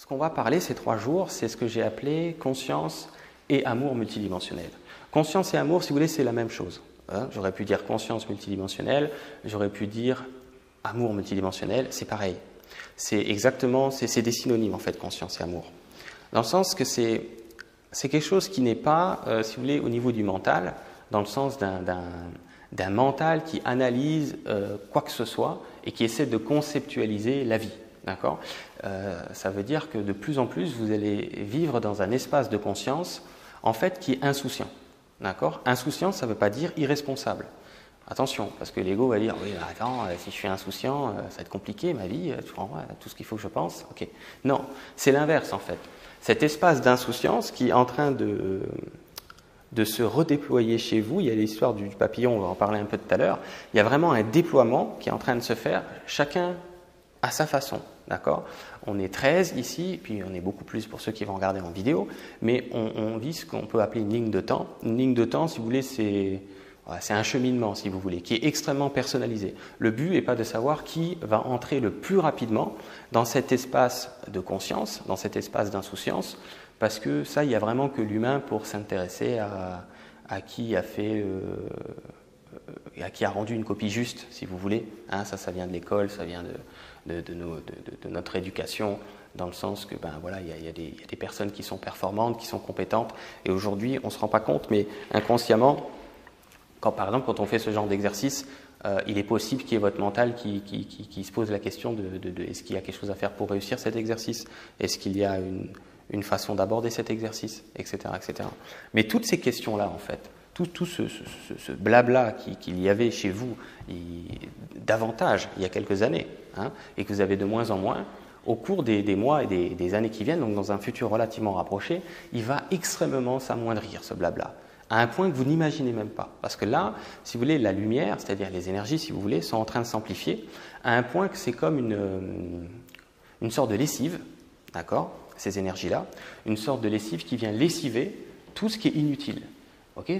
ce qu'on va parler ces trois jours, c'est ce que j'ai appelé conscience et amour multidimensionnel. Conscience et amour, si vous voulez, c'est la même chose. Hein. j'aurais pu dire conscience multidimensionnelle, j'aurais pu dire amour multidimensionnel, c'est pareil. C'est exactement, c'est des synonymes en fait, conscience et amour. Dans le sens que c'est quelque chose qui n'est pas, euh, si vous voulez, au niveau du mental, dans le sens d'un mental qui analyse euh, quoi que ce soit et qui essaie de conceptualiser la vie. D'accord euh, Ça veut dire que de plus en plus, vous allez vivre dans un espace de conscience, en fait, qui est insouciant. D'accord Insouciant, ça ne veut pas dire irresponsable. Attention, parce que l'ego va dire Oui, attends, euh, si je suis insouciant, euh, ça va être compliqué, ma vie, tout ce qu'il faut que je pense. Ok. Non, c'est l'inverse, en fait. Cet espace d'insouciance qui est en train de, de se redéployer chez vous, il y a l'histoire du papillon, on va en parler un peu tout à l'heure, il y a vraiment un déploiement qui est en train de se faire, chacun à sa façon. D'accord? On est 13 ici, puis on est beaucoup plus pour ceux qui vont regarder en vidéo, mais on, vit ce qu'on peut appeler une ligne de temps. Une ligne de temps, si vous voulez, c'est un cheminement, si vous voulez, qui est extrêmement personnalisé. Le but n'est pas de savoir qui va entrer le plus rapidement dans cet espace de conscience, dans cet espace d'insouciance, parce que ça, il n'y a vraiment que l'humain pour s'intéresser à, qui a fait euh, qui a rendu une copie juste, si vous voulez. Hein, ça, ça vient de l'école, ça vient de, notre éducation, dans le sens que, ben voilà, il y, a, des personnes qui sont performantes, qui sont compétentes, et aujourd'hui, on ne se rend pas compte, mais inconsciemment, quand par exemple, quand on fait ce genre d'exercice, euh, il est possible qu'il y ait votre mental qui, qui, qui, se pose la question de, est-ce qu'il y a quelque chose à faire pour réussir cet exercice? Est-ce qu'il y a une, une façon d'aborder cet exercice Etc. etc. Mais toutes ces questions-là, en fait, tout, ce, blabla qu'il y avait chez vous davantage il y a quelques années, hein, et que vous avez de moins en moins, au cours des, mois et des, années qui viennent, donc dans un futur relativement rapproché, il va extrêmement s'amoindrir, ce blabla, à un point que vous n'imaginez même pas. Parce que là, si vous voulez, la lumière, c'est-à-dire les énergies, si vous voulez, sont en train de s'amplifier, à un point que c'est comme une, une sorte de lessive, d'accord, ces énergies-là, une sorte de lessive qui vient lessiver tout ce qui est inutile.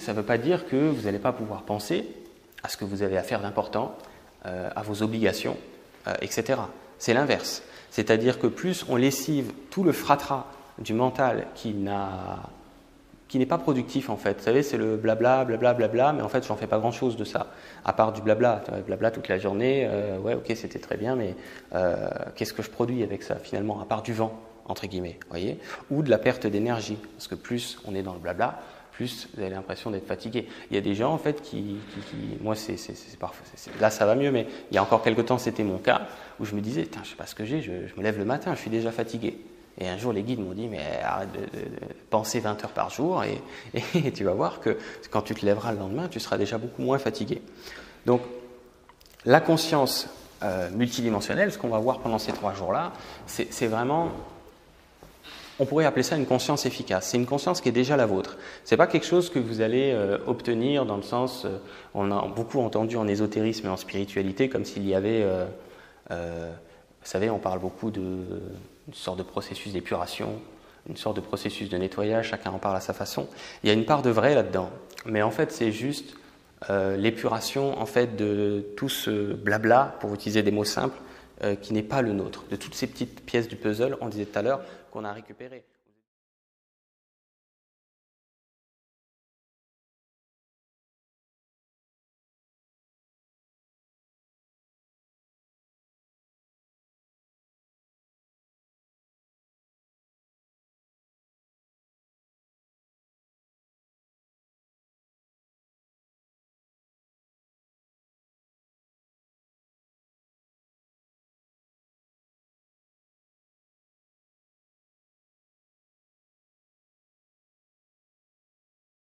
ça ne veut pas dire que vous n'allez pas pouvoir penser à ce que vous avez à faire d'important, euh, à vos obligations, euh, etc. C'est l'inverse. C'est-à-dire que plus on lessive tout le fratras du mental qui qui n'est pas productif en fait. Vous savez, c'est le blabla, blabla, blabla, mais en fait, j'en fais pas grand-chose de ça, à part du blabla. Blabla toute la journée, euh, ouais, ok, c'était très bien, mais qu'est-ce que je produis avec ça finalement, à part du vent, entre guillemets, voyez Ou de la perte d'énergie, parce que plus on est dans le blabla, plus vous avez l'impression d'être fatigué. Il y a des gens en fait qui, moi c'est parfois, là ça va mieux, mais il y a encore quelques temps c'était mon cas où je me disais, je sais pas ce que j'ai, je, me lève le matin, je suis déjà fatigué. Et un jour les guides m'ont dit, mais arrête de, penser 20 heures par jour et, et, tu vas voir que quand tu te lèveras le lendemain, tu seras déjà beaucoup moins fatigué. Donc la conscience euh, multidimensionnelle, ce qu'on va voir pendant ces trois jours-là, c'est vraiment on pourrait appeler ça une conscience efficace. C'est une conscience qui est déjà la vôtre. Ce n'est pas quelque chose que vous allez euh, obtenir dans le sens, euh, on a beaucoup entendu en ésotérisme et en spiritualité comme s'il y avait, euh, vous savez, on parle beaucoup d'une sorte de processus d'épuration, une sorte de processus de nettoyage, chacun en parle à sa façon. Il y a une part de vrai là-dedans, mais en fait c'est juste l'épuration en fait de tout ce blabla, pour utiliser des mots simples, qui n'est pas le nôtre, de toutes ces petites pièces du puzzle, on disait tout à l'heure, qu'on a récupéré.